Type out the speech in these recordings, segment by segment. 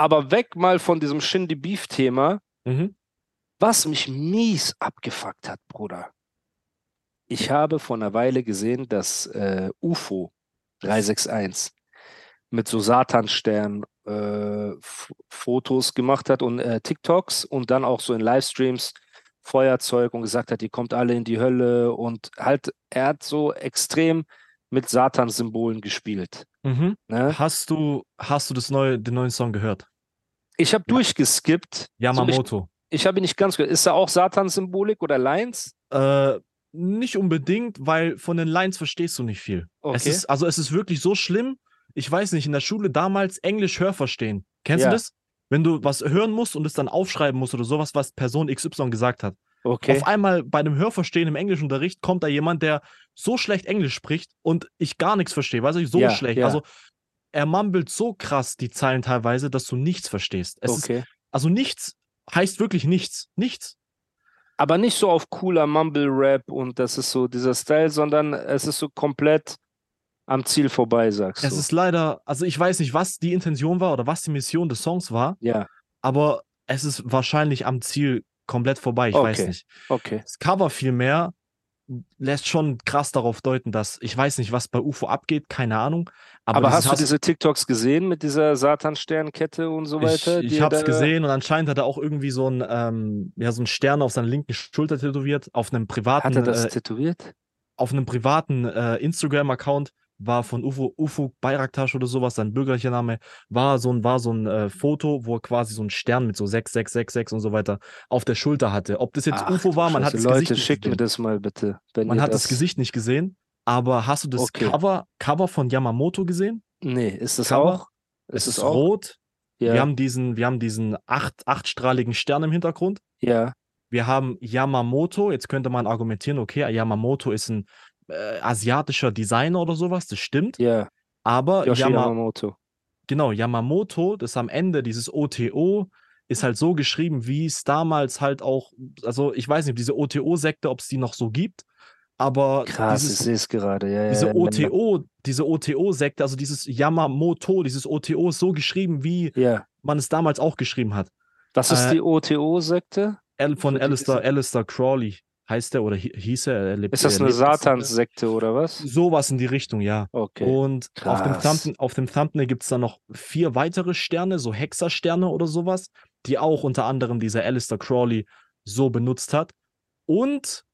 Aber weg mal von diesem Shindy Beef Thema. Mhm. Was mich mies abgefuckt hat, Bruder. Ich habe vor einer Weile gesehen, dass äh, UFO 361 mit so Satanstern äh, Fotos gemacht hat und äh, TikToks und dann auch so in Livestreams Feuerzeug und gesagt hat, ihr kommt alle in die Hölle und halt, er hat so extrem mit Satan-Symbolen gespielt. Mhm. Ne? Hast du, hast du das neue, den neuen Song gehört? Ich habe Ja. durchgeskippt. Yamamoto. Ich habe ihn nicht ganz gehört. Ist da auch Satan-Symbolik oder Lines? Äh, nicht unbedingt, weil von den Lines verstehst du nicht viel. Es Okay. ist, also es ist wirklich so schlimm. Ich weiß nicht, in der Schule damals Englisch Hörverstehen. Kennst Ja. du das? Wenn du was hören musst und es dann aufschreiben musst oder sowas, was Person XY gesagt hat. Okay. Auf einmal bei dem Hörverstehen im Englischunterricht kommt da jemand, der so schlecht Englisch spricht und ich gar nichts verstehe. Weißt du, so Ja, schlecht. ja. Also er mumbelt so krass die Zeilen teilweise, dass du nichts verstehst. Es ist, okay. also nichts heißt wirklich nichts. Nichts. Aber nicht so auf cooler Mumble-Rap und das ist so dieser Style, sondern es ist so komplett am Ziel vorbei, sagst Es du. ist leider, also ich weiß nicht, was die Intention war oder was die Mission des Songs war, ja, aber es ist wahrscheinlich am Ziel komplett vorbei. Ich weiß Okay. nicht. okay. Das Cover vielmehr lässt schon krass darauf deuten, dass ich weiß nicht, was bei UFO abgeht, keine Ahnung. Aber, Aber, hast du diese TikToks gesehen mit dieser Satan-Sternkette und so weiter? Ich, ich habe es gesehen und anscheinend hat er auch irgendwie so ein, ähm, ja, so ein Stern auf seiner linken Schulter tätowiert, auf einem privaten, Hat er das äh, tätowiert? auf einem privaten äh, Instagram-Account war von UFO, UFO Bayraktasch oder sowas, sein bürgerlicher Name, war so ein, war so ein äh, Foto, wo er quasi so ein Stern mit so 6666 und so weiter auf der Schulter hatte. Ob das jetzt Ach, UFO war, man hat Scheiße. das Leute, Gesicht nicht schickt mir gesehen. das mal bitte. Wenn Man hat das Gesicht nicht gesehen, aber hast du das Okay. Cover, Cover von Yamamoto gesehen? Nee, ist das Cover? auch? Es ist auch? rot. Ja, Wir haben diesen, wir haben diesen acht, achtstrahligen Stern im Hintergrund. ja. Wir haben Yamamoto. Jetzt könnte man argumentieren, okay, Yamamoto ist ein äh, asiatischer Designer oder sowas. Das stimmt. Ja, Aber Yoshi Yama, Yamamoto. genau, Yamamoto, das am Ende, dieses OTO, ist halt so geschrieben, wie es damals halt auch, also ich weiß nicht, diese OTO-Sekte, ob es die noch so gibt, aber Krass, ich dieses, sehe es gerade. Ja, ja, diese ja, OTO, diese OTO-Sekte, also dieses Yamamoto, dieses OTO ist so geschrieben, wie Ja. man es damals auch geschrieben hat. Was ist Äh, die OTO-Sekte? Von Alistair, Alistair Crawley heißt er oder hi- hieß er. er lebt, Ist das eine. Satanssekte oder was? Sowas in die Richtung, ja. Okay. Und auf dem, Krass. Thumbnail, auf dem Thumbnail gibt es dann noch vier weitere Sterne, so Hexersterne oder sowas, die auch unter anderem dieser Alistair Crawley so benutzt hat. Und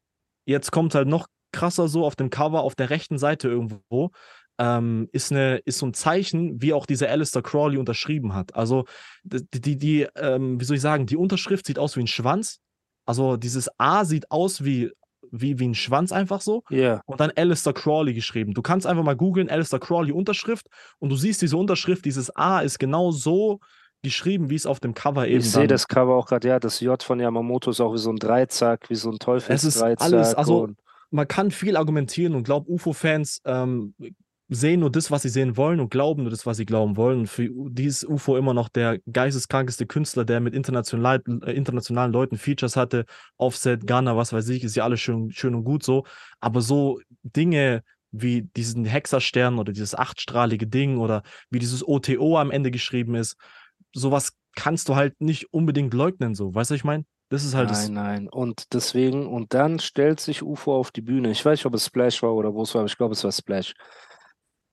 jetzt kommt halt noch krasser so auf dem Cover auf der rechten Seite irgendwo. Ähm, ist, eine, ist so ein Zeichen, wie auch dieser Alistair Crawley unterschrieben hat. Also die, die, die ähm, wie soll ich sagen, die Unterschrift sieht aus wie ein Schwanz. Also dieses A sieht aus wie, wie, wie ein Schwanz einfach so Ja. und dann Alistair Crawley geschrieben. Du kannst einfach mal googeln, Alistair Crawley Unterschrift und du siehst diese Unterschrift, dieses A ist genau so geschrieben, wie es auf dem Cover eben Ich sehe das Cover auch gerade, ja, das J von Yamamoto ist auch wie so ein Dreizack, wie so ein Teufelsdreizack. alles, also- Man kann viel argumentieren und glaubt, UFO-Fans ähm, sehen nur das, was sie sehen wollen und glauben nur das, was sie glauben wollen. Und für die ist UFO immer noch der geisteskrankeste Künstler, der mit international, äh, internationalen Leuten Features hatte. Offset, Ghana, was weiß ich, ist ja alles schön, schön und gut so. Aber so Dinge wie diesen Hexerstern oder dieses achtstrahlige Ding oder wie dieses OTO am Ende geschrieben ist, sowas kannst du halt nicht unbedingt leugnen, so. Weißt du, was ich meine? Das ist halt das. nein, nein. Und deswegen, und dann stellt sich UFO auf die Bühne. Ich weiß nicht, ob es Splash war oder wo es war, aber ich glaube, es war Splash.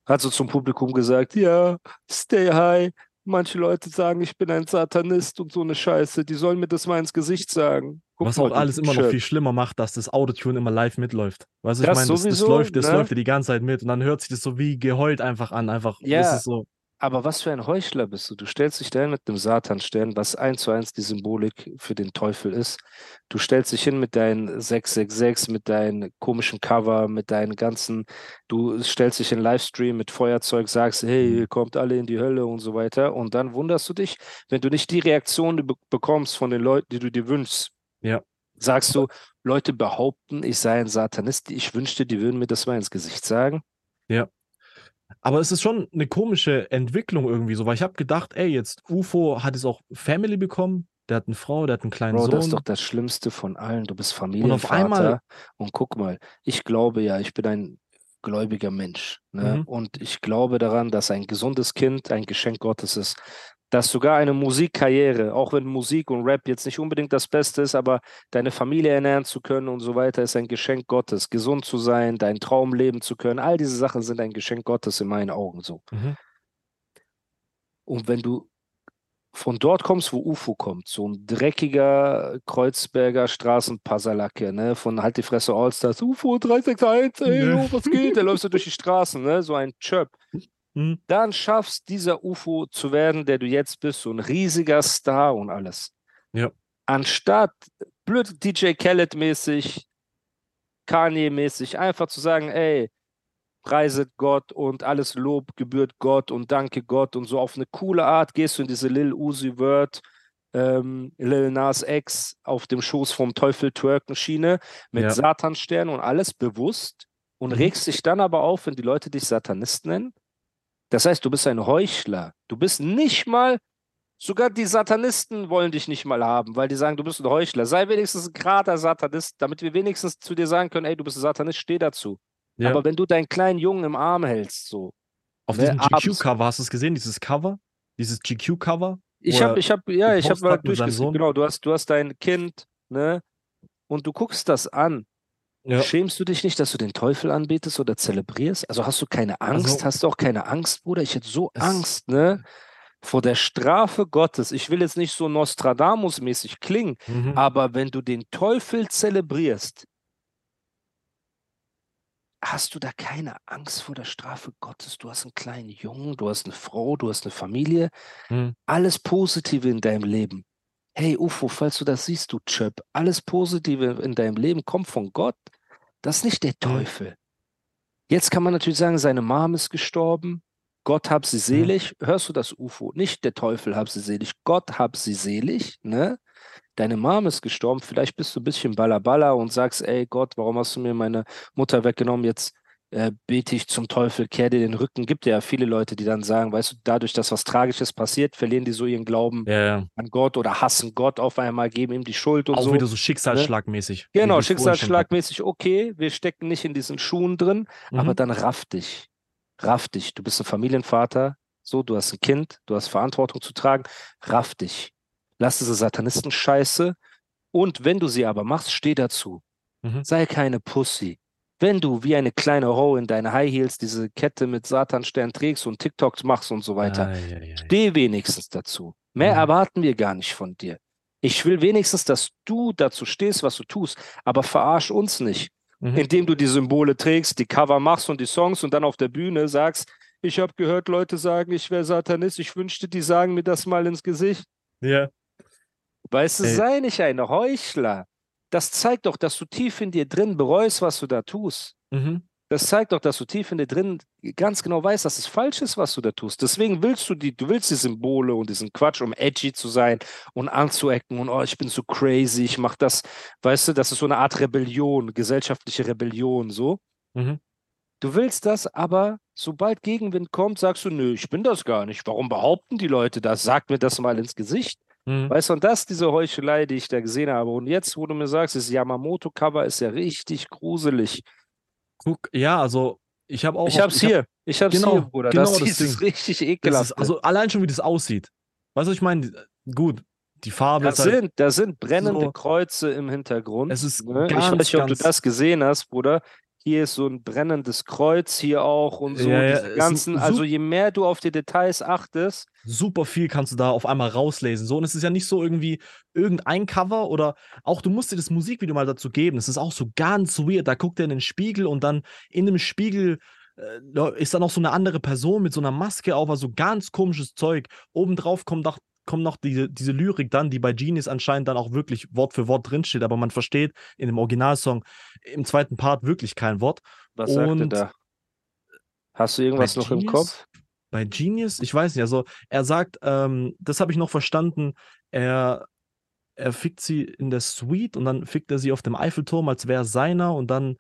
Hat so zum Publikum gesagt, ja, stay high. Manche Leute sagen, ich bin ein Satanist und so eine Scheiße. Die sollen mir das mal ins Gesicht sagen. Guck Was auch alles immer noch Shirt. viel schlimmer macht, dass das Autotune immer live mitläuft. Weißt du, ich meine, das, das läuft, das ne? läuft ja die ganze Zeit mit und dann hört sich das so wie geheult einfach an. Einfach, Ja. ist so. Aber was für ein Heuchler bist du? Du stellst dich dahin mit einem Satanstern, was eins zu eins die Symbolik für den Teufel ist. Du stellst dich hin mit deinen 666, mit deinem komischen Cover, mit deinen ganzen, du stellst dich in Livestream mit Feuerzeug, sagst, hey, ihr kommt alle in die Hölle und so weiter. Und dann wunderst du dich, wenn du nicht die Reaktion be bekommst von den Leuten, die du dir wünschst. Ja. Sagst du, Leute behaupten, ich sei ein Satanist, ich wünschte, die würden mir das mal ins Gesicht sagen. Aber es ist schon eine komische Entwicklung irgendwie so, weil ich habe gedacht, ey, jetzt UFO hat jetzt auch Family bekommen, der hat eine Frau, der hat einen kleinen Bro, Sohn. das ist doch das Schlimmste von allen. Du bist auf Familienvater einmal- und guck mal, ich glaube ja, ich bin ein gläubiger Mensch. Ne? Mhm. Und ich glaube daran, dass ein gesundes Kind ein Geschenk Gottes ist. Dass sogar eine Musikkarriere, auch wenn Musik und Rap jetzt nicht unbedingt das Beste ist, aber deine Familie ernähren zu können und so weiter, ist ein Geschenk Gottes. Gesund zu sein, deinen Traum leben zu können, all diese Sachen sind ein Geschenk Gottes in meinen Augen so. Mhm. Und wenn du von dort kommst, wo UFO kommt, so ein dreckiger Kreuzberger Straßenpasserlacke, ne, von halt die Fresse Allstars, UFO 361, ey, Ja. oh, was geht? Der läufst du durch die Straßen, ne, so ein Chöp. Mhm. Dann schaffst dieser UFO zu werden, der du jetzt bist, so ein riesiger Star und alles. Ja. Anstatt blöd DJ Khaled-mäßig, Kanye-mäßig, einfach zu sagen, ey, preiset Gott und alles Lob gebührt Gott und danke Gott und so auf eine coole Art gehst du in diese Lil Uzi Word, ähm, Lil Nas X auf dem Schoß vom Teufel Twerken Schiene mit Ja. Satanstern und alles bewusst und Mhm. regst dich dann aber auf, wenn die Leute dich Satanist nennen. Das heißt, du bist ein Heuchler. Du bist nicht mal, sogar die Satanisten wollen dich nicht mal haben, weil die sagen, du bist ein Heuchler. Sei wenigstens ein gerader Satanist, damit wir wenigstens zu dir sagen können, ey, du bist ein Satanist, steh dazu. Ja. Aber wenn du deinen kleinen Jungen im Arm hältst, so. Auf ne, diesem GQ-Cover, hast du es gesehen, dieses Cover? Dieses GQ-Cover? Ich habe, ich habe, ja, ich habe mal durchgesehen. Genau, du hast, du hast dein Kind, ne? Und du guckst das an. Ja. Schämst du dich nicht, dass du den Teufel anbetest oder zelebrierst? Also hast du keine Angst? Also- hast du auch keine Angst, Bruder? Ich hätte so Angst, ne? Vor der Strafe Gottes. Ich will jetzt nicht so Nostradamus-mäßig klingen, Mhm. aber wenn du den Teufel zelebrierst, hast du da keine Angst vor der Strafe Gottes? Du hast einen kleinen Jungen, du hast eine Frau, du hast eine Familie, Mhm. alles Positive in deinem Leben. Hey UFO, falls du das siehst, du Chöp, alles Positive in deinem Leben kommt von Gott. Das ist nicht der Teufel. Jetzt kann man natürlich sagen, seine Mom ist gestorben. Gott hab sie selig. Hörst du das UFO? Nicht der Teufel hab sie selig. Gott hab sie selig. Ne? Deine Mom ist gestorben. Vielleicht bist du ein bisschen ballerballer und sagst, ey Gott, warum hast du mir meine Mutter weggenommen? Jetzt äh, bete ich zum Teufel, kehr dir den Rücken. Gibt ja viele Leute, die dann sagen, weißt du, dadurch, dass was Tragisches passiert, verlieren die so ihren Glauben ja. an Gott oder hassen Gott auf einmal, geben ihm die Schuld und Auch so. wieder so schicksalsschlagmäßig. wie Genau, schicksalsschlagmäßig, okay, wir stecken nicht in diesen Schuhen drin, aber Mhm. dann raff dich. Raff dich. Du bist ein Familienvater, so, du hast ein Kind, du hast Verantwortung zu tragen, raff dich. Lass diese Satanisten-Scheiße und wenn du sie aber machst, steh dazu. Mhm. Sei keine Pussy. Wenn du wie eine kleine Ho in deine High Heels diese Kette mit Satanstern trägst und TikToks machst und so weiter, Ei, ei, ei. Steh wenigstens dazu. Mehr Mhm. erwarten wir gar nicht von dir. Ich will wenigstens, dass du dazu stehst, was du tust, aber verarsch uns nicht, Mhm. indem du die Symbole trägst, die Cover machst und die Songs und dann auf der Bühne sagst, ich habe gehört, Leute sagen, ich wäre Satanist, ich wünschte, die sagen mir das mal ins Gesicht. Ja. Weißt du, Ey. sei nicht ein Heuchler. Das zeigt doch, dass du tief in dir drin bereust, was du da tust. Mhm. Das zeigt doch, dass du tief in dir drin ganz genau weißt, dass es falsch ist, was du da tust. Deswegen willst du die, du willst die Symbole und diesen Quatsch, um edgy zu sein und anzuecken und oh, ich bin so crazy, ich mach das, weißt du, das ist so eine Art Rebellion, gesellschaftliche Rebellion, so. Mhm. Du willst das, aber sobald Gegenwind kommt, sagst du, nö, ich bin das gar nicht. Warum behaupten die Leute das? Sag mir das mal ins Gesicht. Mhm. Weißt du, und das diese Heuchelei, die ich da gesehen habe. Und jetzt, wo du mir sagst, das Yamamoto-Cover ist ja richtig gruselig. Guck, ja, also ich habe auch. Ich hab's hab- hier. Ich hab's Genau, hier, Bruder. genau das, das ist richtig Das ekelhaft. ist, also allein schon, wie das aussieht. Weißt du, was ich meine? Gut, die Farbe da, ist halt. sind, da sind brennende so- Kreuze im Hintergrund. Es ist ne? Ich weiß nicht, ob du das gesehen hast, Bruder. Hier ist so ein brennendes Kreuz, hier auch und so. Ja, ja, es diese ganzen, also je mehr du auf die Details achtest, super viel kannst du da auf einmal rauslesen. So, und es ist ja nicht so irgendwie irgendein Cover oder auch du musst dir das Musikvideo mal dazu geben. Es ist auch so ganz weird. Da guckt er in den Spiegel und dann in dem Spiegel äh, ist da noch so eine andere Person mit so einer Maske auf, also ganz komisches Zeug. Obendrauf kommt noch, kommt noch diese, diese Lyrik dann, die bei Genius anscheinend dann auch wirklich Wort für Wort drinsteht, aber man versteht in dem Originalsong im zweiten Part wirklich kein Wort. Was sagt er da? Hast du irgendwas noch im Genius? Kopf? Bei Genius, ich weiß nicht, also er sagt, ähm, das habe ich noch verstanden, er, er fickt sie in der Suite und dann fickt er sie auf dem Eiffelturm, als wäre seiner und dann,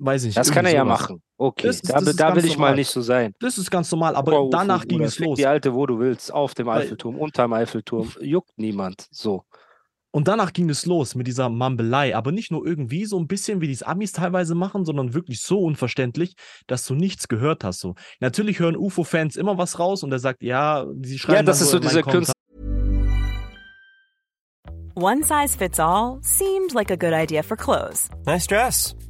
weiß ich nicht. Das kann er irgendwie ja sowas. machen. Okay, Das ist- da, das da ganz will ich mal normal. nicht so sein. Das ist ganz normal, aber Ufo, danach ging es los. Die alte, wo du willst, auf dem Weil- Eiffelturm, unterm Eiffelturm, juckt niemand. So. Und danach ging es los mit dieser Mambelei, aber nicht nur irgendwie so ein bisschen, wie die es Amis teilweise machen, sondern wirklich so unverständlich, dass du nichts gehört hast. So. Natürlich hören UFO-Fans immer was raus und er sagt, ja, sie schreiben Ja, das ist so meinen diese Kommentaren, One size fits all seemed like a good idea for clothes Nice dress.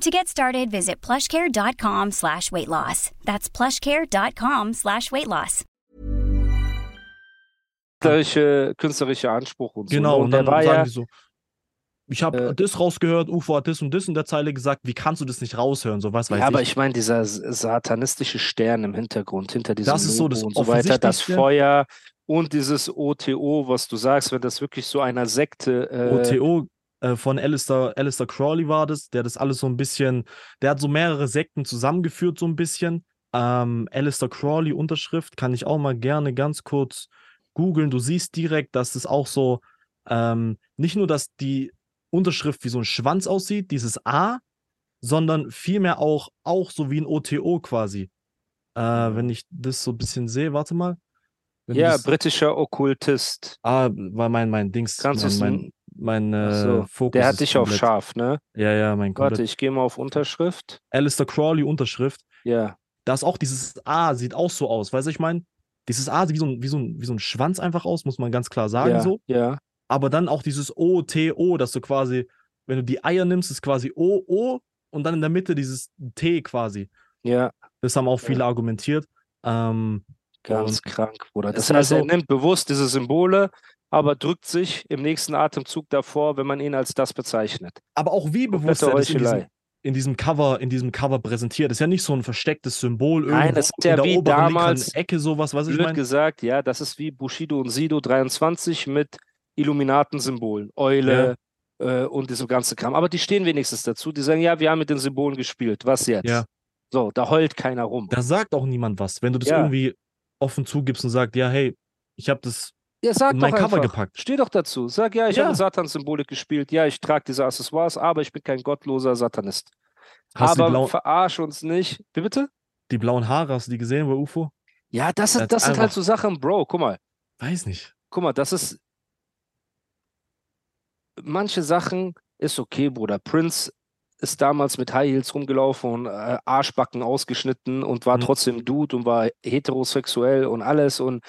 To get started, visit plushcare.com slash weight loss. That's plushcare.com slash weight loss. Künstlerische, künstlerischer Anspruch und so. Genau, ne? und dann war sagen ja, die so, ich habe Äh, das rausgehört, UFO hat das und das in der Zeile gesagt, wie kannst du das nicht raushören, so was weiß ja, aber ich. ich meine, dieser satanistische Stern im Hintergrund, hinter diesem Das ist so Logo das und so weiter, das. Feuer und dieses OTO, was du sagst, wenn das wirklich so einer Sekte äh, OTO äh, von Alistair, Alistair Crawley war das, der das alles so ein bisschen, der hat so mehrere Sekten zusammengeführt, so ein bisschen. Ähm, Alistair Crawley Unterschrift kann ich auch mal gerne ganz kurz googeln. Du siehst direkt, dass das auch so, ähm, nicht nur, dass die Unterschrift wie so ein Schwanz aussieht, dieses A, sondern vielmehr auch, auch so wie ein OTO quasi. Äh, wenn ich das so ein bisschen sehe, warte mal. Wenn Ja, britischer Okkultist. ah, war mein, mein Dings, Kannst mein, mein, mein äh, so, Fokus Der hat dich auf komplett- scharf, ne? Ja, ja, mein Warte, komplett. ich gehe mal auf Unterschrift. Alistair Crawley Unterschrift. Ja, Da ist auch dieses A, sieht auch so aus. Weißt du, ich meine, dieses A sieht wie so, ein, wie, so ein, wie so ein Schwanz einfach aus, muss man ganz klar sagen ja, so. ja. Aber dann auch dieses O, T, O, dass du quasi, wenn du die Eier nimmst, ist quasi O, O und dann in der Mitte dieses T quasi. Ja, Das haben auch viele argumentiert. Ähm, ganz krank, Bruder. Das ist heißt, er also- nimmt bewusst diese Symbole, aber drückt sich im nächsten Atemzug davor, wenn man ihn als das bezeichnet. aber auch wie bewusst er das in diesem, in diesem Cover, in diesem Cover präsentiert. Das ist ja nicht so ein verstecktes Symbol Nein, irgendwo das ist ja in der wie oberen damals Ecke, sowas, was ich meine. gesagt, ja, das ist wie Bushido und Sido 23 mit Illuminatensymbolen, Eule äh, und diesem ganzen Kram. Aber die stehen wenigstens dazu. Die sagen, ja, wir haben mit den Symbolen gespielt. Was jetzt? Ja. So, da heult keiner rum. Da sagt auch niemand was. Wenn du das Ja. irgendwie offen zugibst und sagst, ja, hey, ich habe das Ja, sag in doch mein Cover einfach. gepackt. Steh doch dazu. Sag, ja, ich Ja. habe Satansymbolik gespielt. Ja, ich trage diese Accessoires, aber ich bin kein gottloser Satanist. Hast aber verarsch uns nicht. Wie bitte? die blauen Haare, hast du die gesehen bei UFO? Ja, das, ist, das sind halt so Sachen, Bro. Guck mal. Weiß nicht. guck mal, das ist. Manche Sachen ist okay, Bruder. Prince ist damals mit High Heels rumgelaufen und äh, Arschbacken ausgeschnitten und war Mhm. trotzdem Dude und war heterosexuell und alles. Und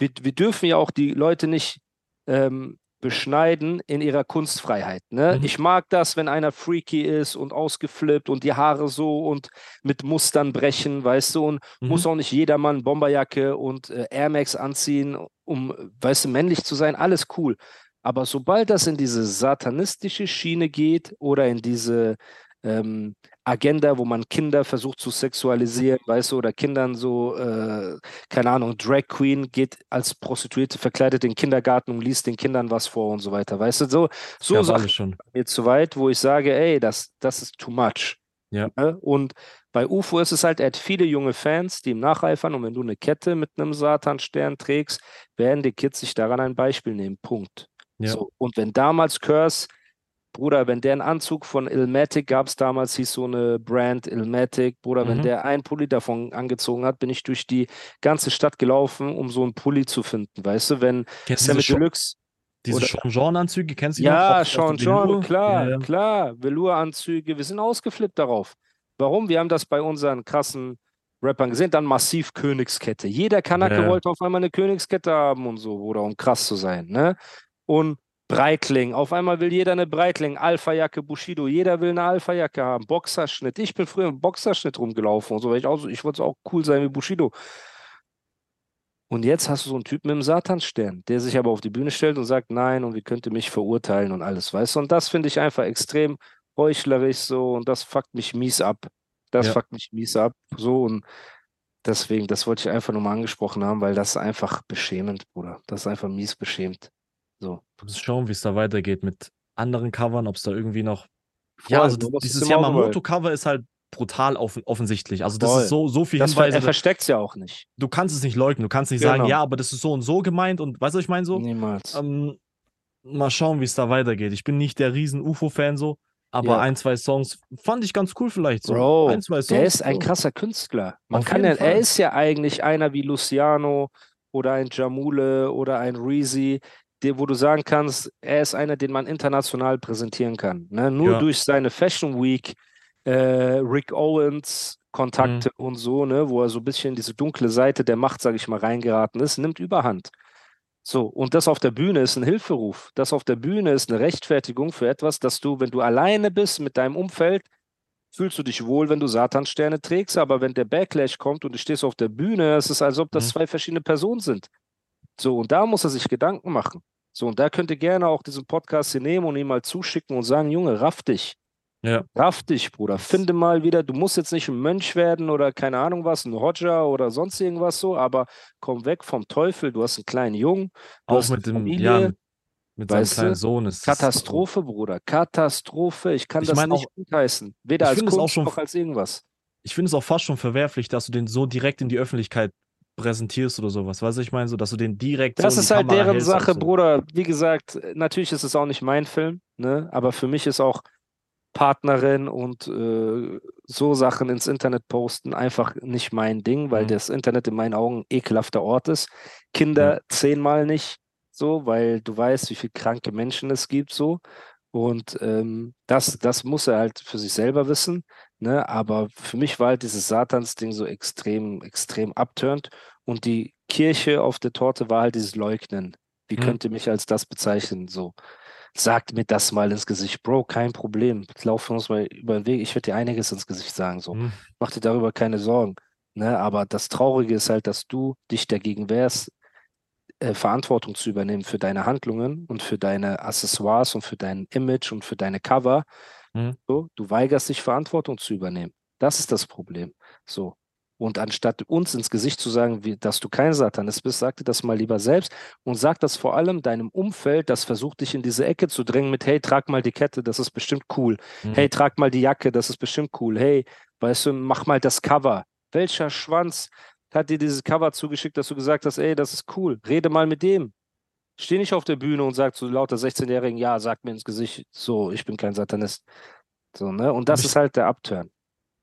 wir, wir dürfen ja auch die Leute nicht ähm, beschneiden in ihrer Kunstfreiheit. Ne? Mhm. Ich mag das, wenn einer freaky ist und ausgeflippt und die Haare so und mit Mustern brechen, weißt du, und Mhm. muss auch nicht jedermann Bomberjacke und äh, Air Max anziehen, um, weißt du, männlich zu sein, alles cool. Aber sobald das in diese satanistische Schiene geht oder in diese ähm, Agenda, wo man Kinder versucht zu sexualisieren, weißt du, oder Kindern so, äh, keine Ahnung, Drag Queen geht als Prostituierte verkleidet in den Kindergarten und liest den Kindern was vor und so weiter, weißt du, so, so Gab Sachen schon. mir zu weit, wo ich sage, ey, das, das ist too much. Ja. Ne? Und bei UFO ist es halt, er hat viele junge Fans, die ihm nacheifern und wenn du eine Kette mit einem Satanstern trägst, werden die Kids sich daran ein Beispiel nehmen. Punkt. Ja. So. Und wenn damals Curse Bruder, wenn der einen Anzug von Ilmatic gab es damals, hieß so eine Brand Ilmatic, Bruder, wenn Mhm. der einen Pulli davon angezogen hat, bin ich durch die ganze Stadt gelaufen, um so einen Pulli zu finden, weißt du, wenn Sammy Deluxe diese oder- Sean Jean-Anzüge? Kennst du die ja, Velour? klar, Ja, ja. klar. Velour-Anzüge, wir sind ausgeflippt darauf. Warum? Wir haben das bei unseren krassen Rappern gesehen. Dann massiv Königskette. Jeder Kanake Ja. wollte auf einmal eine Königskette haben und so, oder um krass zu sein, ne? Und Breitling. Auf einmal will jeder eine Breitling. Alpha-Jacke, Bushido. Jeder will eine Alpha-Jacke haben. Boxerschnitt. Ich bin früher im Boxerschnitt rumgelaufen und so, weil ich auch so, ich wollte auch cool sein wie Bushido. Und jetzt hast du so einen Typen mit dem Satansstern, der sich aber auf die Bühne stellt und sagt, nein, und wie könnt ihr mich verurteilen und alles, weißt du? Und das finde ich einfach extrem heuchlerisch so und das fuckt mich mies ab. Das Ja. fuckt mich mies ab. So und deswegen, das wollte ich einfach nur mal angesprochen haben, weil das ist einfach beschämend, Bruder. Das ist einfach mies beschämt. So. Du musst schauen, wie es da weitergeht mit anderen Covern, ob es da irgendwie noch. Voll, ja, also es dieses Yamamoto-Cover ist halt brutal offen, offensichtlich. Also, das Voll. ist so, so viel Das Hinweise. er versteckt es ja auch nicht. du kannst es nicht leugnen. Du kannst nicht sagen, Genau. ja, aber das ist so und so gemeint und weißt du, was ich meine so? Niemals. Ähm, mal schauen, wie es da weitergeht. Ich bin nicht der riesen UFO-Fan so, aber Ja. ein, zwei Songs fand ich ganz cool vielleicht so. Bro, ein, zwei Songs. der ist ein krasser Künstler. Man Auf kann ja, er ist ja eigentlich einer wie Luciano oder ein Jamule oder ein Reezy, der, wo du sagen kannst, er ist einer, den man international präsentieren kann. Ne? Nur Ja. durch seine Fashion Week, äh, Rick Owens Kontakte Mhm. und so, ne, wo er so ein bisschen in diese dunkle Seite der Macht, sage ich mal, reingeraten ist, nimmt Überhand. So, und das auf der Bühne ist ein Hilferuf. Das auf der Bühne ist eine Rechtfertigung für etwas, dass du, wenn du alleine bist mit deinem Umfeld, fühlst du dich wohl, wenn du Satansterne trägst, aber wenn der Backlash kommt und du stehst auf der Bühne, es ist, als ob das Mhm. zwei verschiedene Personen sind. So, und da muss er sich Gedanken machen. So, und da könnt ihr gerne auch diesen Podcast hier nehmen und ihm mal zuschicken und sagen, Junge, raff dich. Ja. Raff dich, Bruder. Finde mal wieder, du musst jetzt nicht ein Mönch werden oder keine Ahnung was, ein Hodja oder sonst irgendwas so, aber komm weg vom Teufel. Du hast einen kleinen Jungen, Auch mit dem, Familie. ja, mit, seinem kleinen? Sohn ist Katastrophe, Bruder. Katastrophe. Ich kann Ich das nicht auch- gutheißen. Weder als es auch Kunst schon- noch als irgendwas. Ich finde es auch fast schon verwerflich, dass du den so direkt in die Öffentlichkeit präsentierst oder sowas. Weißt du, ich meine, so, dass du den direkt Das so ist halt Kamera deren Sache, so. Bruder. Wie gesagt, natürlich ist es auch nicht mein Film, ne? aber für mich ist auch Partnerin und äh, so Sachen ins Internet posten einfach nicht mein Ding, weil Mhm. das Internet in meinen Augen ein ekelhafter Ort ist. Kinder zehnmal nicht so, weil du weißt, wie viele kranke Menschen es gibt so. Und ähm, das, das muss er halt für sich selber wissen. Ne? Aber für mich war halt dieses Satansding so extrem, extrem abturnt. Und die Kirche auf der Torte war halt dieses Leugnen. Wie Mhm. könnt ihr mich als das bezeichnen? So, sagt mir das mal ins Gesicht. Bro, kein Problem. Laufen uns mal über den Weg. Ich werde dir einiges ins Gesicht sagen. So, Mhm. mach dir darüber keine Sorgen. Ne? Aber das Traurige ist halt, dass du dich dagegen wehrst, äh, Verantwortung zu übernehmen für deine Handlungen und für deine Accessoires und für dein Image und für deine Cover. Mhm. So, du weigerst dich, Verantwortung zu übernehmen. Das ist das Problem. So. Und anstatt uns ins Gesicht zu sagen, wie, dass du kein Satanist bist, sag dir das mal lieber selbst und sag das vor allem deinem Umfeld, das versucht, dich in diese Ecke zu drängen mit, hey, trag mal die Kette, das ist bestimmt cool. Mhm. Hey, trag mal die Jacke, das ist bestimmt cool. Hey, weißt du, mach mal das Cover. Welcher Schwanz hat dir dieses Cover zugeschickt, dass du gesagt hast, ey, das ist cool. Rede mal mit dem. Steh nicht auf der Bühne und sag zu lauter 16-Jährigen, ja, sag mir ins Gesicht, so, ich bin kein Satanist. So, ne? Und das ich- ist halt der Upturn.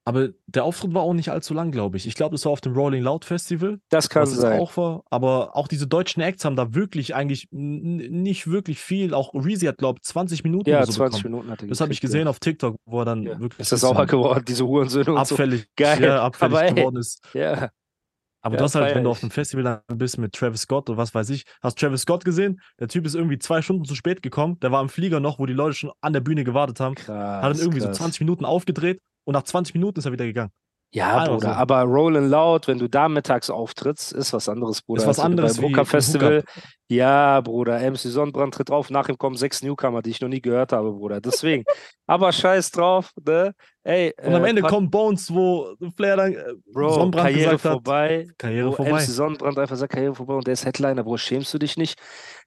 Aber der Auftritt war auch nicht allzu lang, glaube ich. Ich glaube, das war auf dem Rolling Loud Festival, Das kann sein. auch war. Aber auch diese deutschen Acts haben da wirklich eigentlich nicht wirklich viel. Auch Reezy hat, glaube ich, 20 Minuten ja, so 20 bekommen. Minuten hat er Das habe ich gesehen auf TikTok, wo er dann Ja. wirklich Ist das sauer geworden, diese Hurensöhne und abfällig, Geil. Ja, abfällig Aber ey, geworden ist. so. Ja, Aber Ja, das halt, feier wenn du auf einem Festival dann bist mit Travis Scott oder was weiß ich, hast Travis Scott gesehen? Der Typ ist irgendwie zwei Stunden zu spät gekommen. Der war im Flieger noch, wo die Leute schon an der Bühne gewartet haben. krass. Hat dann irgendwie krass. so 20 Minuten aufgedreht und nach 20 Minuten ist er wieder gegangen. Ja, Bruder, so. aber Rollin' Loud, wenn du da mittags auftrittst, ist was anderes, Bruder. Ist was du anderes beim Hooker Festival. Ja, Bruder, MC Sonnenbrand tritt auf, nach ihm kommen sechs Newcomer, die ich noch nie gehört habe, Bruder. Deswegen. Aber scheiß drauf, ne? Ey, Und am äh, Ende kommt Bones, wo Flair dann äh, Bro, Sonnenbrand Karriere gesagt hat. vorbei. Karriere vorbei. MC Sonnenbrand einfach sagt, Karriere vorbei und der ist Headliner. Bro, schämst du dich nicht?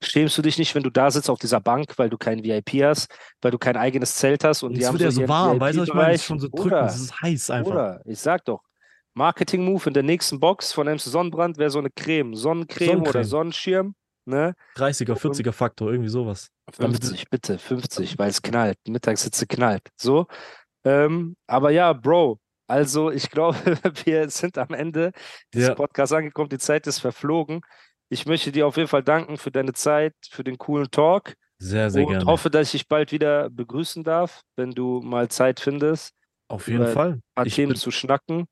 Schämst du dich nicht, wenn du da sitzt auf dieser Bank, weil du kein VIP hast, weil du kein eigenes Zelt hast und Und die haben wird ja so warm, weißt du, ich meine? Es ist schon so drückend, es ist heiß einfach. Bruder, ich sag doch, Marketing-Move in der nächsten Box von MC Sonnenbrand wäre so eine Creme, Sonnencreme oder Sonnencreme. Sonnenschirm Ne? 30er, 40er Faktor, irgendwie sowas. Damit- 50, bitte, 50, weil es knallt. Mittagssitze knallt. So. Ähm, aber ja, Bro, also ich glaube, wir sind am Ende dieses Ja. Podcasts angekommen. Die Zeit ist verflogen. Ich möchte dir auf jeden Fall danken für deine Zeit, für den coolen Talk Sehr, sehr und gerne. hoffe, dass ich dich bald wieder begrüßen darf, wenn du mal Zeit findest, Auf jeden Fall. Ich, Themen bin, zu schnacken.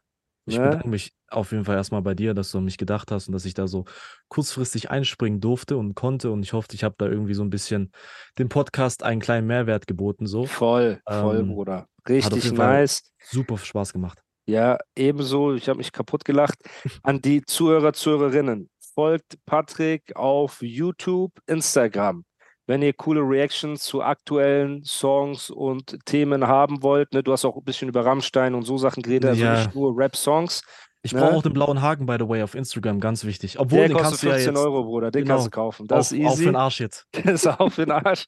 Ich ne? bedanke mich auf jeden Fall erstmal bei dir, dass du an mich gedacht hast und dass ich da so kurzfristig einspringen durfte und konnte. Und ich hoffe, ich habe da irgendwie so ein bisschen dem Podcast einen kleinen Mehrwert geboten. So. Voll, voll, Ähm, Bruder. Richtig nice. super Spaß gemacht. Ja, ebenso. Ich habe mich kaputt gelacht. An die Zuhörer, Zuhörerinnen. Folgt Patrick auf YouTube, Instagram. Wenn ihr coole Reactions zu aktuellen Songs und Themen haben wollt, ne, du hast auch ein bisschen über Rammstein und so Sachen geredet, also Ja. nicht nur Rap-Songs. Ich Ne? brauche auch den blauen Haken, by the way, auf Instagram, ganz wichtig. Obwohl, Der den kostet kannst du ja 15 jetzt Euro, Bruder. Den genau, kannst du kaufen. Das auf, ist auf easy. den Arsch jetzt. Der ist auf den Arsch.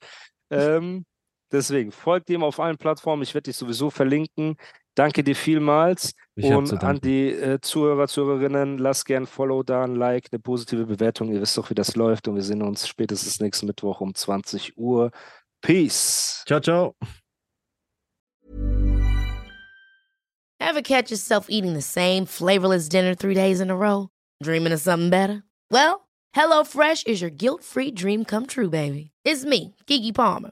ähm, deswegen folgt ihm auf allen Plattformen. Ich werde dich sowieso verlinken. Danke dir vielmals. Ich Und an die äh, Zuhörer, Zuhörerinnen, lasst gern ein Follow da, ein Like, eine positive Bewertung. Ihr wisst doch, wie das läuft. Und wir sehen uns spätestens nächsten Mittwoch um 20 Uhr. Peace. Ciao, ciao. Ever catch yourself eating the same flavorless dinner three days in a row? Dreaming of something better? Well, HelloFresh is your guilt-free dream come true, baby. It's me, Kiki Palmer.